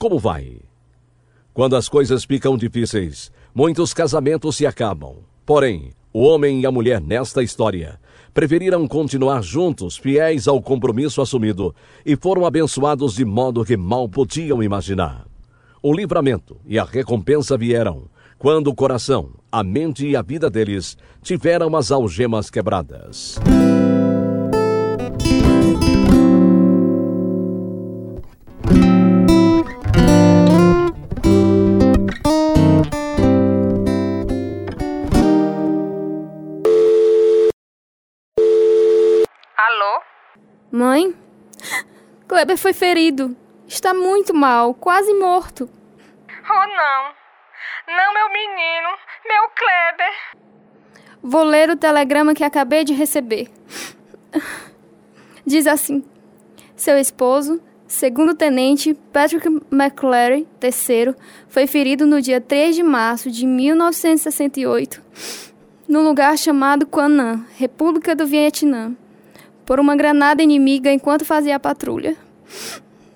como vai? Quando as coisas ficam difíceis, muitos casamentos se acabam. Porém, o homem e a mulher nesta história preferiram continuar juntos, fiéis ao compromisso assumido, e foram abençoados de modo que mal podiam imaginar. O livramento e a recompensa vieram quando o coração, a mente e a vida deles tiveram as algemas quebradas. Mãe? Kleber foi ferido. Está muito mal, quase morto. Oh, não. Não, meu menino. Meu Kleber. Vou ler o telegrama que acabei de receber. Diz assim: Seu esposo, segundo tenente Patrick McClary III, foi ferido no dia 3 de março de 1968, num lugar chamado Quan Nam, República do Vietnã, por uma granada inimiga enquanto fazia a patrulha.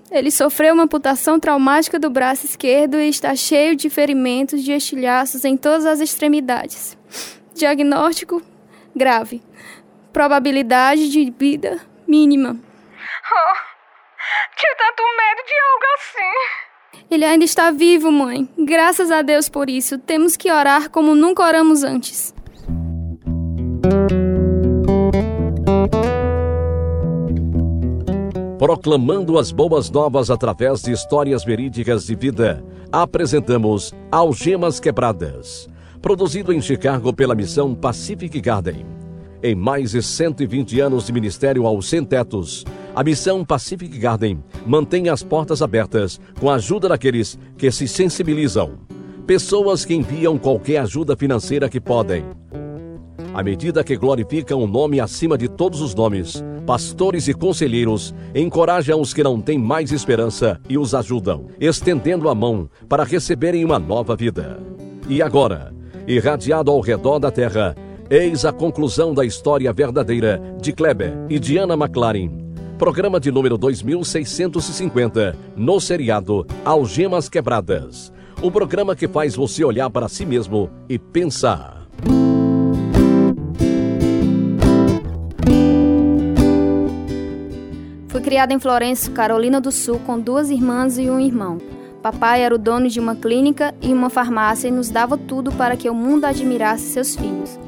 Ele sofreu uma amputação traumática do braço esquerdo e está cheio de ferimentos de estilhaços em todas as extremidades. Diagnóstico grave. Probabilidade de vida mínima. Oh, tinha tanto medo de algo assim. Ele ainda está vivo, mãe. Graças a Deus por isso. Temos que orar como nunca oramos antes. Proclamando as boas novas através de histórias verídicas de vida, apresentamos Algemas Quebradas, produzido em Chicago pela missão Pacific Garden. Em mais de 120 anos de ministério aos sem-tetos, a missão Pacific Garden mantém as portas abertas com a ajuda daqueles que se sensibilizam. Pessoas que enviam qualquer ajuda financeira que podem. À medida que glorificam o nome acima de todos os nomes, pastores e conselheiros encorajam os que não têm mais esperança e os ajudam, estendendo a mão para receberem uma nova vida. E agora, irradiado ao redor da terra, eis a conclusão da história verdadeira de Kleber e Diana McLaren. Programa de número 2650, no seriado Algemas Quebradas. O programa que faz você olhar para si mesmo e pensar. Fui criada em Florença, Carolina do Sul, com duas irmãs e um irmão. Papai era o dono de uma clínica e uma farmácia e nos dava tudo para que o mundo admirasse seus filhos.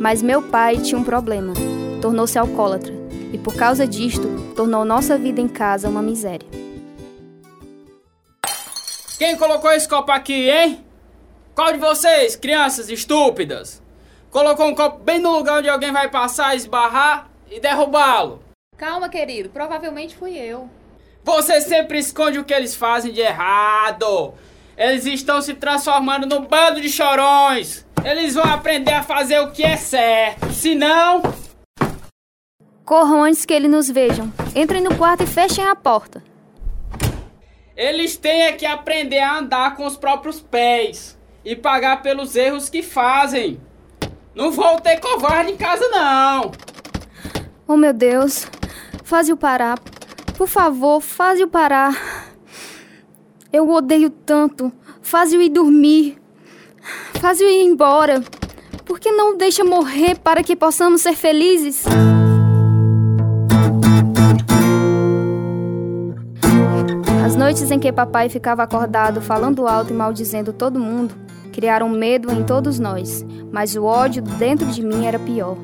Mas meu pai tinha um problema. Tornou-se alcoólatra e, por causa disto, tornou nossa vida em casa uma miséria. Quem colocou esse copo aqui, hein? Qual de vocês, crianças estúpidas? Colocou um copo bem no lugar onde alguém vai passar, esbarrar e derrubá-lo. Calma, querido. Provavelmente fui eu. Você sempre esconde o que eles fazem de errado. Eles estão se transformando num bando de chorões. Eles vão aprender a fazer o que é certo. Senão. Corram antes que eles nos vejam. Entrem no quarto e fechem a porta. Eles têm é que aprender a andar com os próprios pés e pagar pelos erros que fazem. Não vou ter covarde em casa, não. Oh, meu Deus. Faze-o parar. Por favor, faze-o parar. Eu odeio tanto. Faze-o ir dormir. Faze-o ir embora. Por que não deixa morrer para que possamos ser felizes? As noites em que papai ficava acordado, falando alto e maldizendo todo mundo, criaram medo em todos nós, mas o ódio dentro de mim era pior.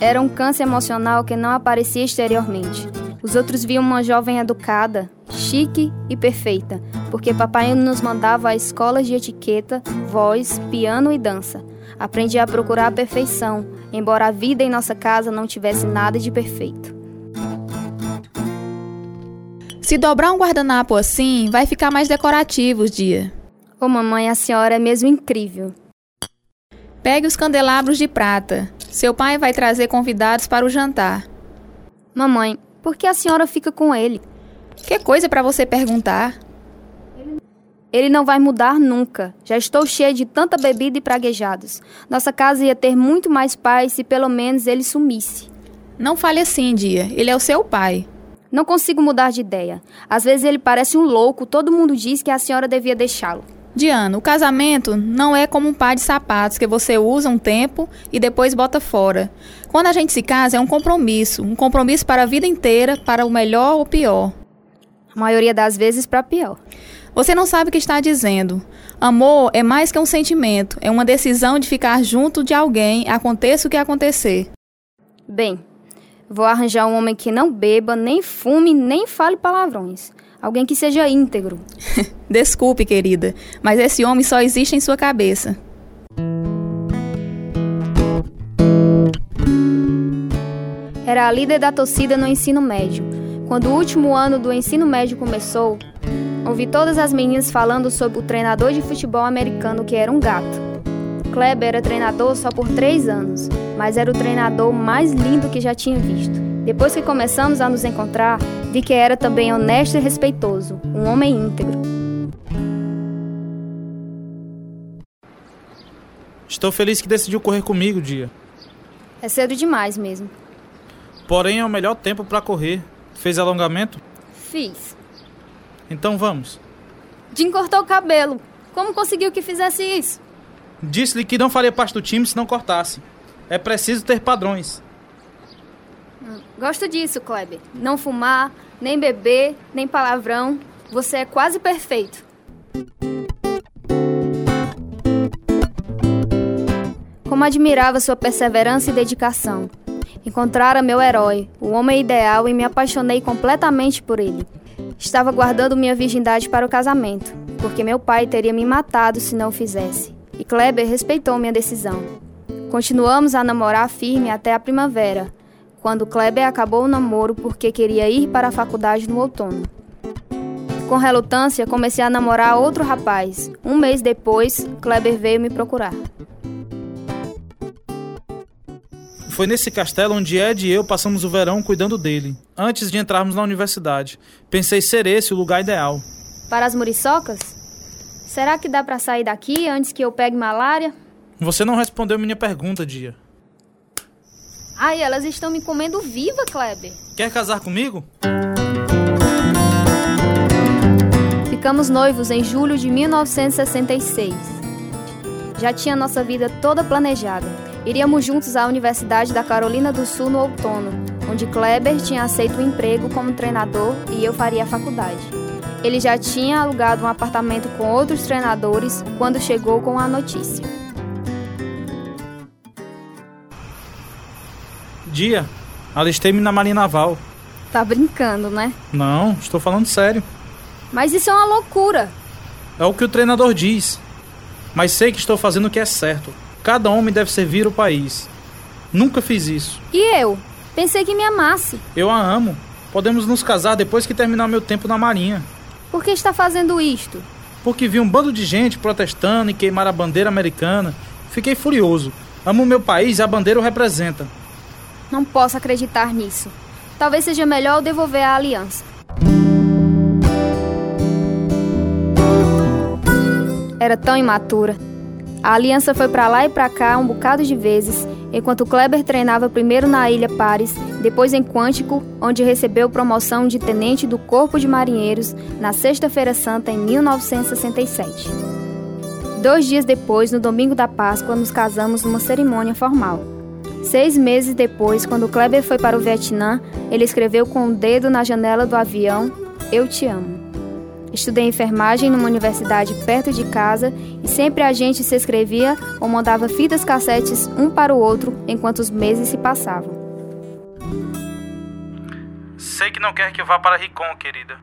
Era um câncer emocional que não aparecia exteriormente. Os outros viam uma jovem educada, chique e perfeita, porque papai nos mandava a escolas de etiqueta, voz, piano e dança. Aprendi a procurar a perfeição, embora a vida em nossa casa não tivesse nada de perfeito. Se dobrar um guardanapo assim, vai ficar mais decorativo os dia. Ô mamãe, a senhora é mesmo incrível. Pegue os candelabros de prata. Seu pai vai trazer convidados para o jantar. Mamãe, por que a senhora fica com ele? Que coisa para você perguntar? Ele não vai mudar nunca. Já estou cheia de tanta bebida e praguejados. Nossa casa ia ter muito mais paz se pelo menos ele sumisse. Não fale assim, Dia. Ele é o seu pai. Não consigo mudar de ideia. Às vezes ele parece um louco, todo mundo diz que a senhora devia deixá-lo. Diana, o casamento não é como um par de sapatos que você usa um tempo e depois bota fora. Quando a gente se casa é um compromisso, um compromisso para a vida inteira, para o melhor ou pior. A maioria das vezes para pior. Você não sabe o que está dizendo. Amor é mais que um sentimento, é uma decisão de ficar junto de alguém, aconteça o que acontecer. Bem, vou arranjar um homem que não beba, nem fume, nem fale palavrões. Alguém que seja íntegro. Desculpe, querida, mas esse homem só existe em sua cabeça. Era a líder da torcida no ensino médio. Quando o último ano do ensino médio começou, ouvi todas as meninas falando sobre o treinador de futebol americano que era um gato. Kleber era treinador só por três anos, mas era o treinador mais lindo que já tinha visto. Depois que começamos a nos encontrar, vi que era também honesto e respeitoso, um homem íntegro. Estou feliz que decidiu correr comigo, Dia. É cedo demais mesmo. Porém, é o melhor tempo para correr. Fez alongamento? Fiz. Então vamos. Jim cortou o cabelo. Como conseguiu que fizesse isso? Disse-lhe que não faria parte do time se não cortasse. É preciso ter padrões. Gosto disso, Kleber. Não fumar, nem beber, nem palavrão. Você é quase perfeito. Como admirava sua perseverança e dedicação. Encontrara meu herói, o homem ideal, e me apaixonei completamente por ele. Estava guardando minha virgindade para o casamento, porque meu pai teria me matado se não o fizesse. E Kleber respeitou minha decisão. Continuamos a namorar firme até a primavera, quando Kleber acabou o namoro porque queria ir para a faculdade no outono. Com relutância, comecei a namorar outro rapaz. Um mês depois, Kleber veio me procurar. Foi nesse castelo onde Ed e eu passamos o verão cuidando dele, antes de entrarmos na universidade. Pensei ser esse o lugar ideal. Para as muriçocas? Será que dá para sair daqui antes que eu pegue malária? Você não respondeu minha pergunta, Dia. Ai, elas estão me comendo viva, Kleber. Quer casar comigo? Ficamos noivos em julho de 1966. Já tinha nossa vida toda planejada. Iríamos juntos à Universidade da Carolina do Sul no outono, onde Kleber tinha aceito o um emprego como treinador e eu faria a faculdade. Ele já tinha alugado um apartamento com outros treinadores quando chegou com a notícia. Dia, alistei-me na Marinha Naval. Tá brincando, né? Não, estou falando sério. Mas isso é uma loucura. É o que o treinador diz. Mas sei que estou fazendo o que é certo. Cada homem deve servir o país. Nunca fiz isso. E eu? Pensei que me amasse. Eu a amo. Podemos nos casar depois que terminar meu tempo na Marinha. Por que está fazendo isto? Porque vi um bando de gente protestando e queimar a bandeira americana. Fiquei furioso. Amo meu país e a bandeira o representa. Não posso acreditar nisso. Talvez seja melhor eu devolver a aliança. Era tão imatura. A aliança foi para lá e para cá um bocado de vezes, enquanto Kleber treinava primeiro na Ilha Pares, depois em Quântico, onde recebeu promoção de tenente do Corpo de Marinheiros na Sexta-feira Santa em 1967. Dois dias depois, no domingo da Páscoa, nos casamos numa cerimônia formal. Seis meses depois, quando Kleber foi para o Vietnã, ele escreveu com o um dedo na janela do avião: Eu te amo. Estudei enfermagem numa universidade perto de casa e sempre a gente se escrevia ou mandava fitas cassetes um para o outro enquanto os meses se passavam. Sei que não quer que vá para Ricon, querida.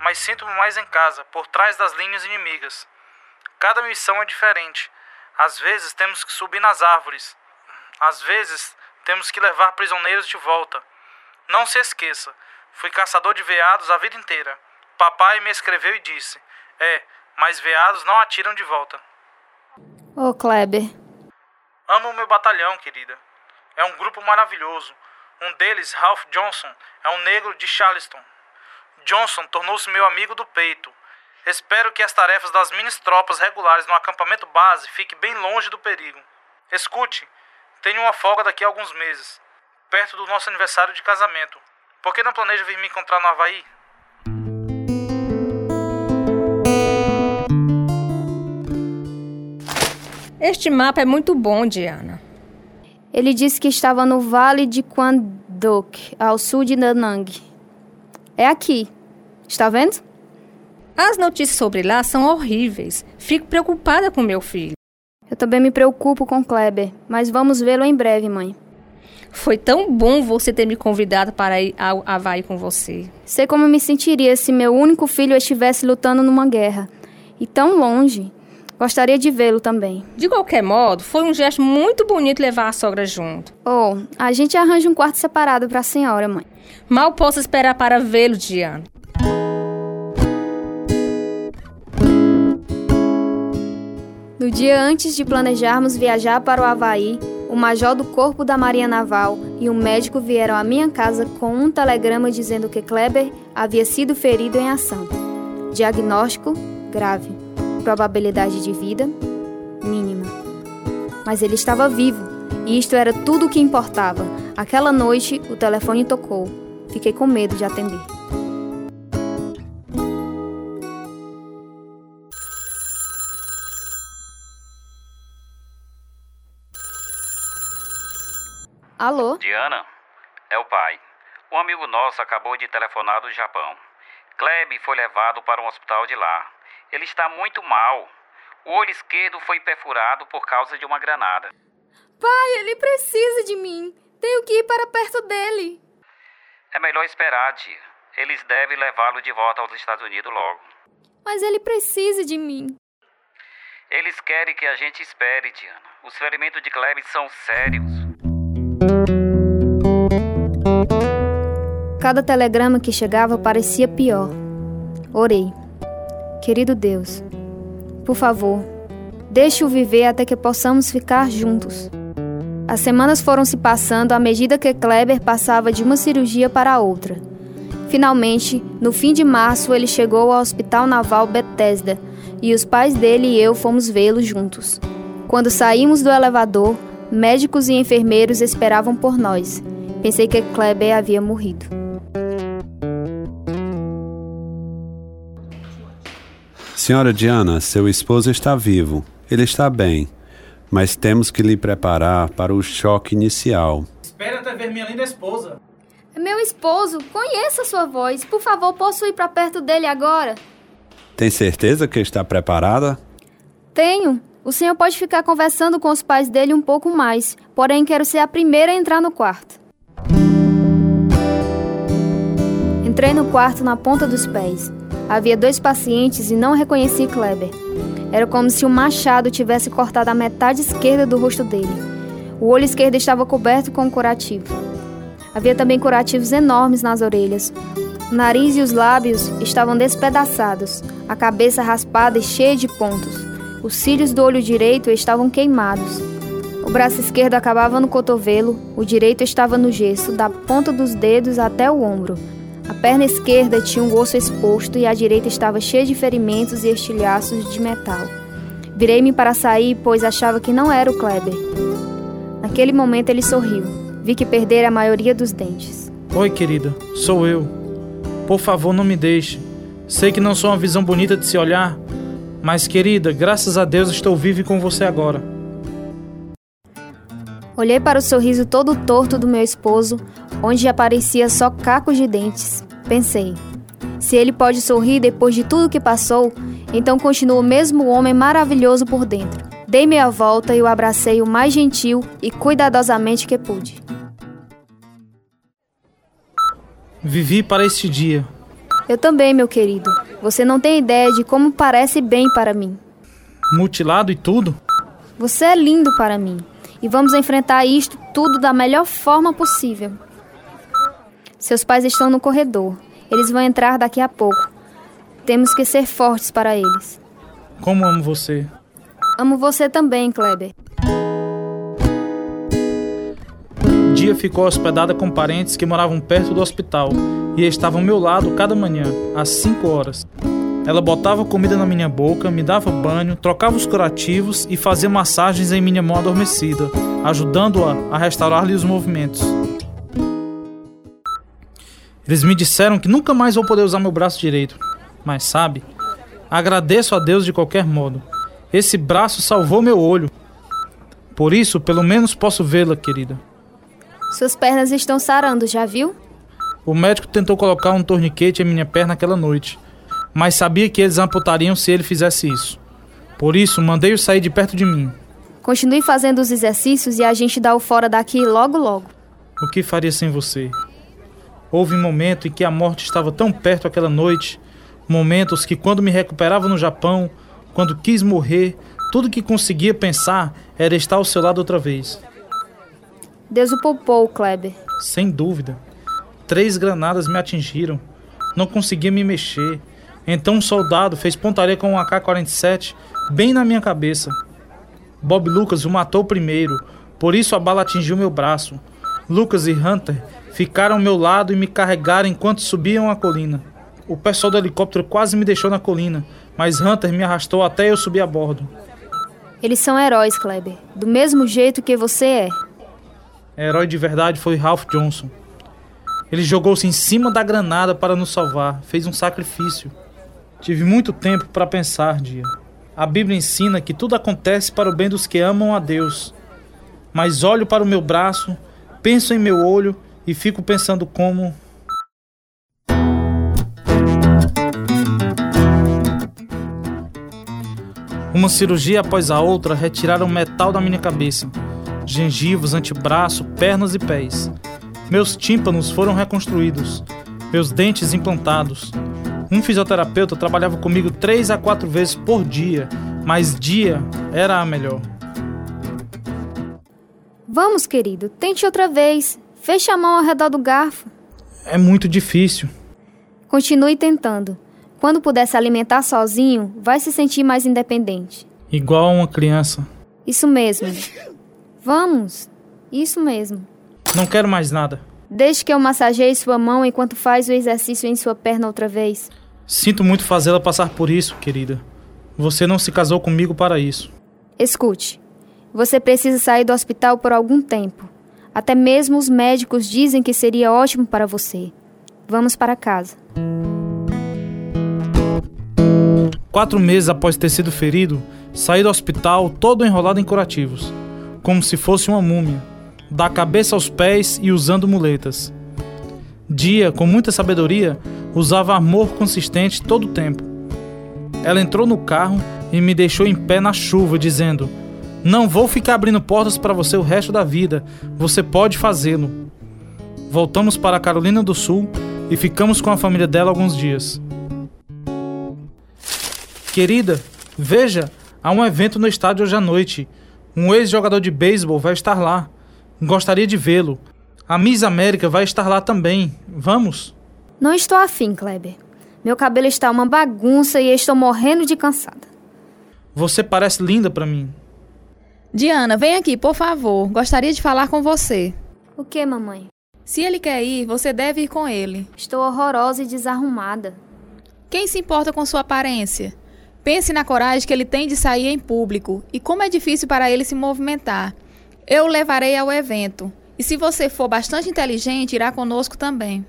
Mas sinto-me mais em casa, por trás das linhas inimigas. Cada missão é diferente. Às vezes temos que subir nas árvores. Às vezes temos que levar prisioneiros de volta. Não se esqueça, fui caçador de veados a vida inteira. Papai me escreveu e disse: É, mas veados não atiram de volta. Ô, oh, Kleber. Amo o meu batalhão, querida. É um grupo maravilhoso. Um deles, Ralph Johnson, é um negro de Charleston. Johnson tornou-se meu amigo do peito. Espero que as tarefas das minhas tropas regulares no acampamento base fiquem bem longe do perigo. Escute, tenho uma folga daqui a alguns meses, perto do nosso aniversário de casamento. Por que não planeja vir me encontrar no Havaí? Este mapa é muito bom, Diana. Ele disse que estava no Vale de Kwandok, ao sul de Danang. É aqui. Está vendo? As notícias sobre lá são horríveis. Fico preocupada com meu filho. Eu também me preocupo com Kleber, mas vamos vê-lo em breve, mãe. Foi tão bom você ter me convidado para ir ao Havaí com você. Sei como me sentiria se meu único filho estivesse lutando numa guerra. E tão longe. Gostaria de vê-lo também. De qualquer modo, foi um gesto muito bonito levar a sogra junto. Oh, a gente arranja um quarto separado para a senhora, mãe. Mal posso esperar para vê-lo, Diana. No dia antes de planejarmos viajar para o Havaí, o major do Corpo da Marinha Naval e um médico vieram à minha casa com um telegrama dizendo que Kleber havia sido ferido em ação. Diagnóstico: grave. Probabilidade de vida: mínima. Mas ele estava vivo, e isto era tudo o que importava. Aquela noite, o telefone tocou. Fiquei com medo de atender. Alô? Diana, é o pai. Um amigo nosso acabou de telefonar do Japão. Kleb foi levado para um hospital de lá. Ele está muito mal. O olho esquerdo foi perfurado por causa de uma granada. Pai, ele precisa de mim. Tenho que ir para perto dele. É melhor esperar, tia. Eles devem levá-lo de volta aos Estados Unidos logo. Mas ele precisa de mim. Eles querem que a gente espere, Diana. Os ferimentos de Kleb são sérios. Cada telegrama que chegava parecia pior. Orei. Querido Deus, por favor, deixe-o viver até que possamos ficar juntos. As semanas foram se passando à medida que Kleber passava de uma cirurgia para outra. Finalmente, no fim de março, ele chegou ao Hospital Naval Bethesda e os pais dele e eu fomos vê-lo juntos. Quando saímos do elevador, médicos e enfermeiros esperavam por nós. Pensei que Kleber havia morrido. Senhora Diana, seu esposo está vivo. Ele está bem, mas temos que lhe preparar para o choque inicial. Espera até ver minha linda esposa. É meu esposo, conheça sua voz. Por favor, posso ir para perto dele agora? Tem certeza que está preparada? Tenho. O senhor pode ficar conversando com os pais dele um pouco mais, porém quero ser a primeira a entrar no quarto. Entrei no quarto na ponta dos pés. Havia dois pacientes e não reconheci Kleber. Era como se um machado tivesse cortado a metade esquerda do rosto dele. O olho esquerdo estava coberto com curativo. Havia também curativos enormes nas orelhas. O nariz e os lábios estavam despedaçados, a cabeça raspada e cheia de pontos. Os cílios do olho direito estavam queimados. O braço esquerdo acabava no cotovelo, o direito estava no gesso, da ponta dos dedos até o ombro. A perna esquerda tinha um osso exposto e a direita estava cheia de ferimentos e estilhaços de metal. Virei-me para sair, pois achava que não era o Kleber. Naquele momento ele sorriu. Vi que perdera a maioria dos dentes. Oi, querida, sou eu. Por favor, não me deixe. Sei que não sou uma visão bonita de se olhar, mas querida, graças a Deus estou vivo com você agora. Olhei para o sorriso todo torto do meu esposo, onde aparecia só cacos de dentes. Pensei: se ele pode sorrir depois de tudo que passou, então continua o mesmo homem maravilhoso por dentro. Dei meia volta e o abracei o mais gentil e cuidadosamente que pude. Vivi para este dia. Eu também, meu querido. Você não tem ideia de como parece bem para mim. Mutilado e tudo? Você é lindo para mim. E vamos enfrentar isto tudo da melhor forma possível. Seus pais estão no corredor. Eles vão entrar daqui a pouco. Temos que ser fortes para eles. Como amo você. Amo você também, Kleber. Dia ficou hospedada com parentes que moravam perto do hospital e estavam ao meu lado cada manhã, às 5 horas. Ela botava comida na minha boca, me dava banho, trocava os curativos e fazia massagens em minha mão adormecida, ajudando-a a restaurar-lhe os movimentos. Eles me disseram que nunca mais vou poder usar meu braço direito. Mas sabe, agradeço a Deus de qualquer modo. Esse braço salvou meu olho. Por isso, pelo menos posso vê-la, querida. Suas pernas estão sarando, já viu? O médico tentou colocar um torniquete em minha perna aquela noite, mas sabia que eles amputariam se ele fizesse isso. Por isso, mandei-o sair de perto de mim. Continue fazendo os exercícios e a gente dá o fora daqui logo logo. O que faria sem você? Houve um momento em que a morte estava tão perto aquela noite, momentos que quando me recuperava no Japão, quando quis morrer, tudo que conseguia pensar era estar ao seu lado outra vez. Deus o poupou, Kleber. Sem dúvida. Três granadas me atingiram. Não conseguia me mexer. Então um soldado fez pontaria com um AK-47 bem na minha cabeça. Bob Lucas o matou primeiro, por isso a bala atingiu meu braço. Lucas e Hunter ficaram ao meu lado e me carregaram enquanto subiam a colina. O pessoal do helicóptero quase me deixou na colina, mas Hunter me arrastou até eu subir a bordo. Eles são heróis, Kleber. Do mesmo jeito que você é. Herói de verdade foi Ralph Johnson. Ele jogou-se em cima da granada para nos salvar, fez um sacrifício. Tive muito tempo para pensar, dia. A Bíblia ensina que tudo acontece para o bem dos que amam a Deus. Mas olho para o meu braço, penso em meu olho e fico pensando como. Uma cirurgia após a outra retiraram metal da minha cabeça gengivos, antebraço, pernas e pés. Meus tímpanos foram reconstruídos, meus dentes implantados. Um fisioterapeuta trabalhava comigo três a quatro vezes por dia, mas dia era a melhor. Vamos, querido, tente outra vez. Feche a mão ao redor do garfo. É muito difícil. Continue tentando. Quando puder se alimentar sozinho, vai se sentir mais independente. Igual a uma criança. Isso mesmo. Vamos. Isso mesmo. Não quero mais nada. Deixe que eu massageie sua mão enquanto faz o exercício em sua perna outra vez. Sinto muito fazê-la passar por isso, querida. Você não se casou comigo para isso. Escute. Você precisa sair do hospital por algum tempo. Até mesmo os médicos dizem que seria ótimo para você. Vamos para casa. Quatro meses após ter sido ferido, saí do hospital todo enrolado em curativos como se fosse uma múmia, da cabeça aos pés e usando muletas. Dia, com muita sabedoria, usava amor consistente todo o tempo. Ela entrou no carro e me deixou em pé na chuva, dizendo: Não vou ficar abrindo portas para você o resto da vida, você pode fazê-lo. Voltamos para a Carolina do Sul e ficamos com a família dela alguns dias. Querida, veja, há um evento no estádio hoje à noite. Um ex-jogador de beisebol vai estar lá. Gostaria de vê-lo. A Miss América vai estar lá também. Vamos? Não estou afim, Kleber. Meu cabelo está uma bagunça e estou morrendo de cansada. Você parece linda para mim. Diana, vem aqui, por favor. Gostaria de falar com você. O que, mamãe? Se ele quer ir, você deve ir com ele. Estou horrorosa e desarrumada. Quem se importa com sua aparência? Pense na coragem que ele tem de sair em público e como é difícil para ele se movimentar. Eu o levarei ao evento. E se você for bastante inteligente, irá conosco também.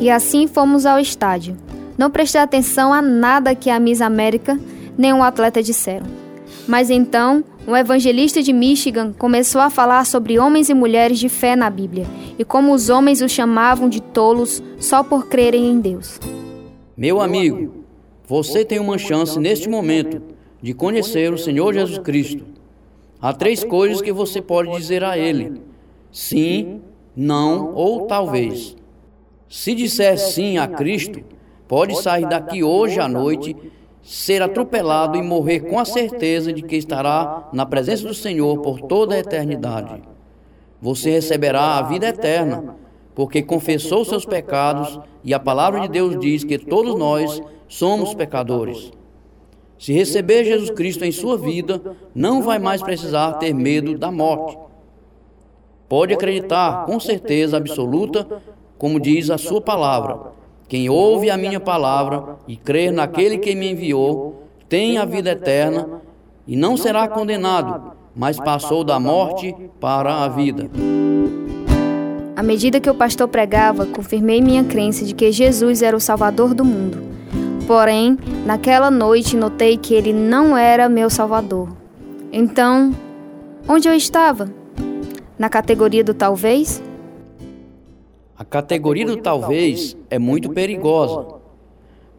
E assim fomos ao estádio. Não prestei atenção a nada que a Miss América nem o atleta disseram. Mas então um evangelista de Michigan começou a falar sobre homens e mulheres de fé na Bíblia e como os homens os chamavam de tolos só por crerem em Deus. Meu amigo, você tem uma chance neste momento de conhecer o Senhor Jesus Cristo. Há três coisas que você pode dizer a Ele: sim, não ou talvez. Se disser sim a Cristo, pode sair daqui hoje à noite ser atropelado e morrer com a certeza de que estará na presença do Senhor por toda a eternidade. Você receberá a vida eterna, porque confessou seus pecados e a palavra de Deus diz que todos nós somos pecadores. Se receber Jesus Cristo em sua vida, não vai mais precisar ter medo da morte. Pode acreditar com certeza absoluta, como diz a sua palavra quem ouve a minha palavra e crer naquele que me enviou, tem a vida eterna e não será condenado, mas passou da morte para a vida. À medida que o pastor pregava, confirmei minha crença de que Jesus era o Salvador do mundo. Porém, naquela noite notei que ele não era meu Salvador. Então, onde eu estava? Na categoria do talvez? A categoria do talvez é muito perigosa.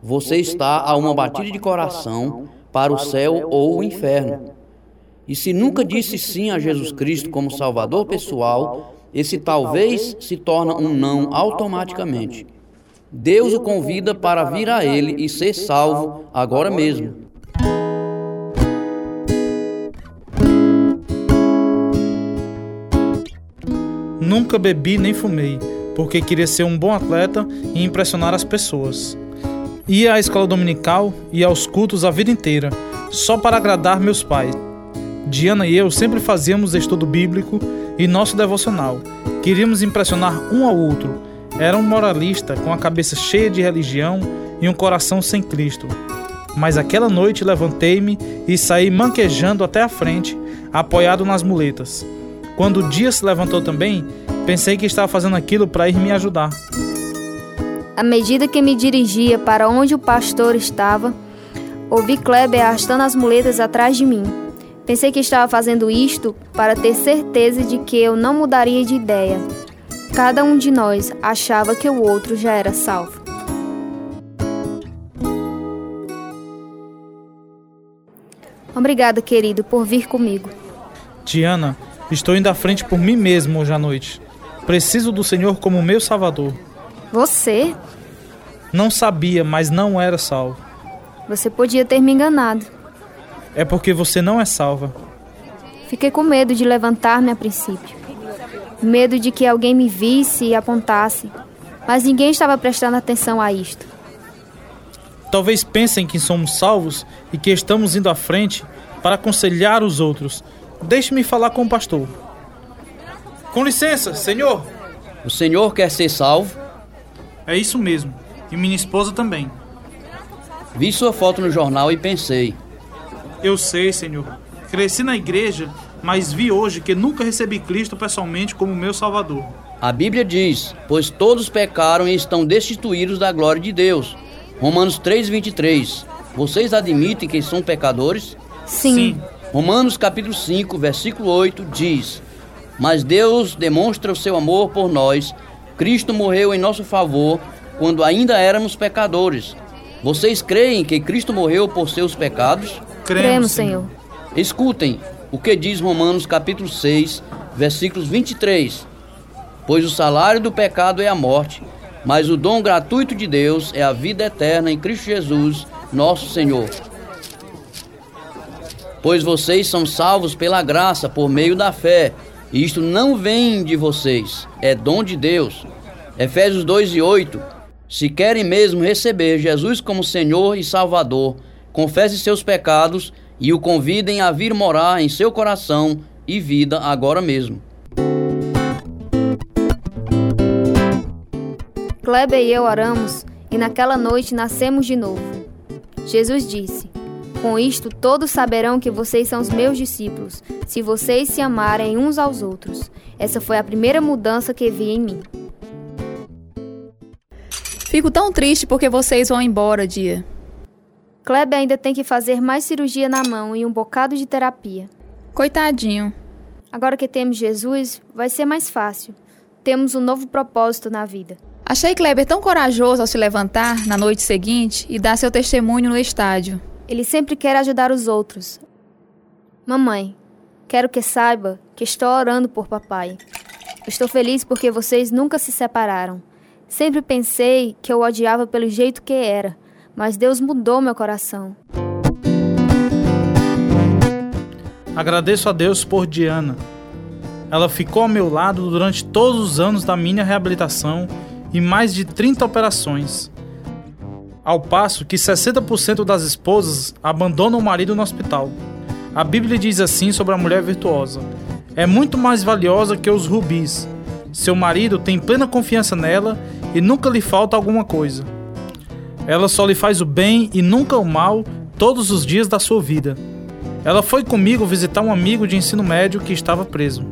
Você está a uma batida de coração para o céu ou o inferno. E se nunca disse sim a Jesus Cristo como Salvador pessoal, esse talvez se torna um não automaticamente. Deus o convida para vir a Ele e ser salvo agora mesmo. Nunca bebi nem fumei, porque queria ser um bom atleta e impressionar as pessoas. Ia à escola dominical e aos cultos a vida inteira, só para agradar meus pais. Diana e eu sempre fazíamos estudo bíblico e nosso devocional. Queríamos impressionar um ao outro. Era um moralista com a cabeça cheia de religião e um coração sem Cristo. Mas aquela noite levantei-me e saí manquejando até a frente, apoiado nas muletas. Quando o dia se levantou também, pensei que estava fazendo aquilo para ir me ajudar. À medida que me dirigia para onde o pastor estava, ouvi Kleber arrastando as muletas atrás de mim. Pensei que estava fazendo isto para ter certeza de que eu não mudaria de ideia. Cada um de nós achava que o outro já era salvo. Obrigada, querido, por vir comigo. Diana, estou indo à frente por mim mesmo hoje à noite. Preciso do Senhor como meu Salvador. Você? Não sabia, mas não era salvo. Você podia ter me enganado. É porque você não é salva. Fiquei com medo de levantar-me a princípio. Medo de que alguém me visse e apontasse. Mas ninguém estava prestando atenção a isto. Talvez pensem que somos salvos e que estamos indo à frente para aconselhar os outros. Deixe-me falar com o pastor. Com licença, senhor. O senhor quer ser salvo? É isso mesmo. E minha esposa também. Vi sua foto no jornal e pensei: eu sei, Senhor. Cresci na igreja, mas vi hoje que nunca recebi Cristo pessoalmente como meu Salvador. A Bíblia diz: Pois todos pecaram e estão destituídos da glória de Deus. Romanos 3,23. Vocês admitem que são pecadores? Sim. Sim. Romanos capítulo 5, versículo 8 diz: Mas Deus demonstra o seu amor por nós. Cristo morreu em nosso favor quando ainda éramos pecadores. Vocês creem que Cristo morreu por seus pecados? Cremos, Senhor. Escutem o que diz Romanos capítulo 6, versículos 23. Pois o salário do pecado é a morte, mas o dom gratuito de Deus é a vida eterna em Cristo Jesus, nosso Senhor. Pois vocês são salvos pela graça por meio da fé, e isto não vem de vocês, é dom de Deus. Efésios 2 e 8. Se querem mesmo receber Jesus como Senhor e Salvador, confesse seus pecados e o convidem a vir morar em seu coração e vida agora mesmo. Kleber e eu oramos e naquela noite nascemos de novo. Jesus disse: Com isto todos saberão que vocês são os meus discípulos, se vocês se amarem uns aos outros. Essa foi a primeira mudança que vi em mim. Fico tão triste porque vocês vão embora, Dia. Kleber ainda tem que fazer mais cirurgia na mão e um bocado de terapia. Coitadinho. Agora que temos Jesus, vai ser mais fácil. Temos um novo propósito na vida. Achei Kleber tão corajoso ao se levantar na noite seguinte e dar seu testemunho no estádio. Ele sempre quer ajudar os outros. Mamãe, quero que saiba que estou orando por papai. Estou feliz porque vocês nunca se separaram. Sempre pensei que eu odiava pelo jeito que era mas Deus mudou meu coração. Agradeço a Deus por Diana. Ela ficou ao meu lado durante todos os anos da minha reabilitação e mais de 30 operações. Ao passo que 60% das esposas abandonam o marido no hospital. A Bíblia diz assim sobre a mulher virtuosa: é muito mais valiosa que os rubis. Seu marido tem plena confiança nela e nunca lhe falta alguma coisa. Ela só lhe faz o bem e nunca o mal todos os dias da sua vida. Ela foi comigo visitar um amigo de ensino médio que estava preso.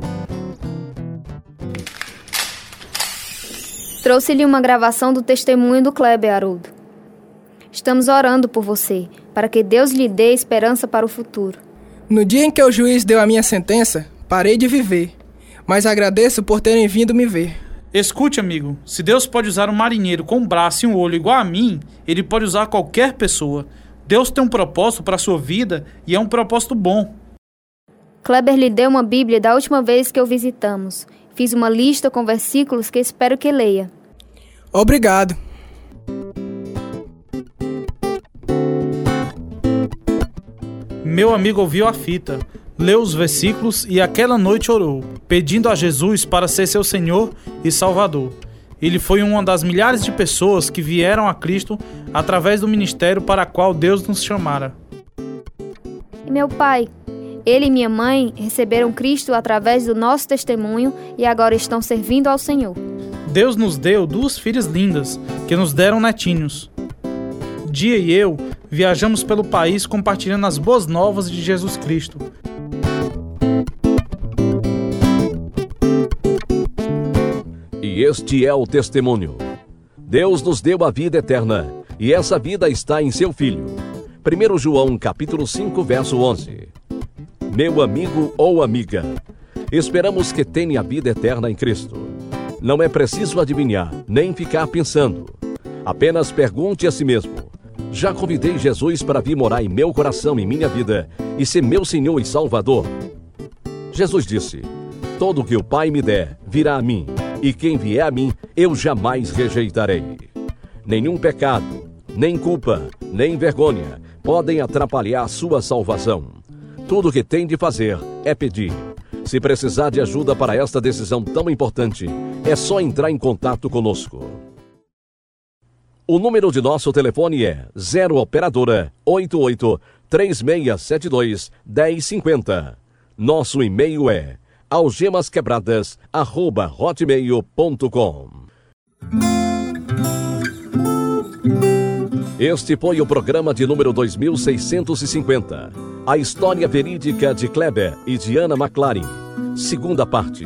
Trouxe-lhe uma gravação do testemunho do Kleber, Haroldo. Estamos orando por você, para que Deus lhe dê esperança para o futuro. No dia em que o juiz deu a minha sentença, parei de viver, mas agradeço por terem vindo me ver. Escute, amigo, se Deus pode usar um marinheiro com um braço e um olho igual a mim, ele pode usar qualquer pessoa. Deus tem um propósito para a sua vida e é um propósito bom. Kleber lhe deu uma Bíblia da última vez que o visitamos. Fiz uma lista com versículos que espero que leia. Obrigado. Meu amigo ouviu a fita, leu os versículos e aquela noite orou, pedindo a Jesus para ser seu Senhor e Salvador. Ele foi uma das milhares de pessoas que vieram a Cristo através do ministério para qual Deus nos chamara. E meu pai, ele e minha mãe receberam Cristo através do nosso testemunho e agora estão servindo ao Senhor. Deus nos deu duas filhas lindas que nos deram netinhos. Dia e eu viajamos pelo país compartilhando as boas novas de Jesus Cristo. E este é o testemunho. Deus nos deu a vida eterna, e essa vida está em seu Filho. 1 João capítulo 5, verso 11. Meu amigo ou amiga, esperamos que tenha a vida eterna em Cristo. Não é preciso adivinhar, nem ficar pensando. Apenas pergunte a si mesmo: Já convidei Jesus para vir morar em meu coração e minha vida e ser meu Senhor e Salvador? Jesus disse: Todo o que o Pai me der virá a mim, e quem vier a mim eu jamais rejeitarei. Nenhum pecado, nem culpa, nem vergonha podem atrapalhar sua salvação. Tudo o que tem de fazer é pedir. Se precisar de ajuda para esta decisão tão importante, é só entrar em contato conosco. O número de nosso telefone é 0 operadora 88 3672 1050. Nosso e-mail é algemasquebradas@hotmail.com. Este foi o programa de número 2650. A história verídica de Kleber e Diana McLaren. Segunda parte.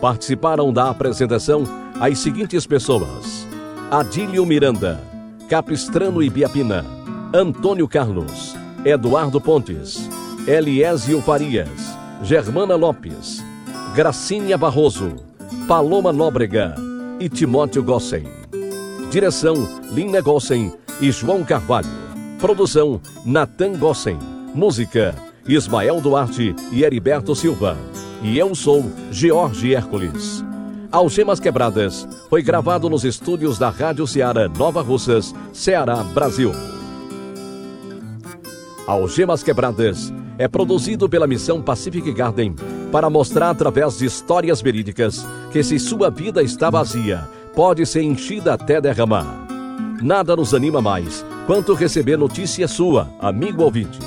Participaram da apresentação as seguintes pessoas: Adílio Miranda, Capistrano Ibiapina, Antônio Carlos, Eduardo Pontes, Eliésio Farias, Germana Lopes, Gracinha Barroso, Paloma Nóbrega e Timóteo Gossen. Direção: Lina Gossen e João Carvalho. Produção: Natan Gossen. Música: Ismael Duarte e Heriberto Silva. E eu sou George Hércules. Algemas Quebradas foi gravado nos estúdios da Rádio Ceará Nova Russas, Ceará, Brasil. Algemas Quebradas é produzido pela missão Pacific Garden para mostrar através de histórias verídicas que se sua vida está vazia, pode ser enchida até derramar. Nada nos anima mais quanto receber notícia sua, amigo ouvinte.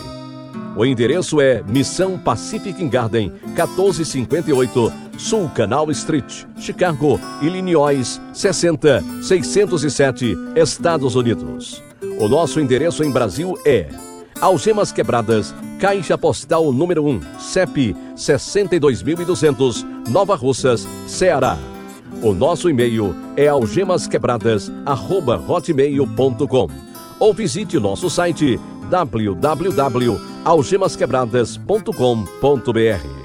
O endereço é Missão Pacific Garden, 1458 Sul Canal Street, Chicago, Illinois, 60607, Estados Unidos. O nosso endereço em Brasil é Algemas Quebradas, Caixa Postal número 1, CEP 62200, Nova Russas, Ceará. O nosso e-mail é algemasquebradas@hotmail.com ou visite nosso site www.algemasquebradas.com.br.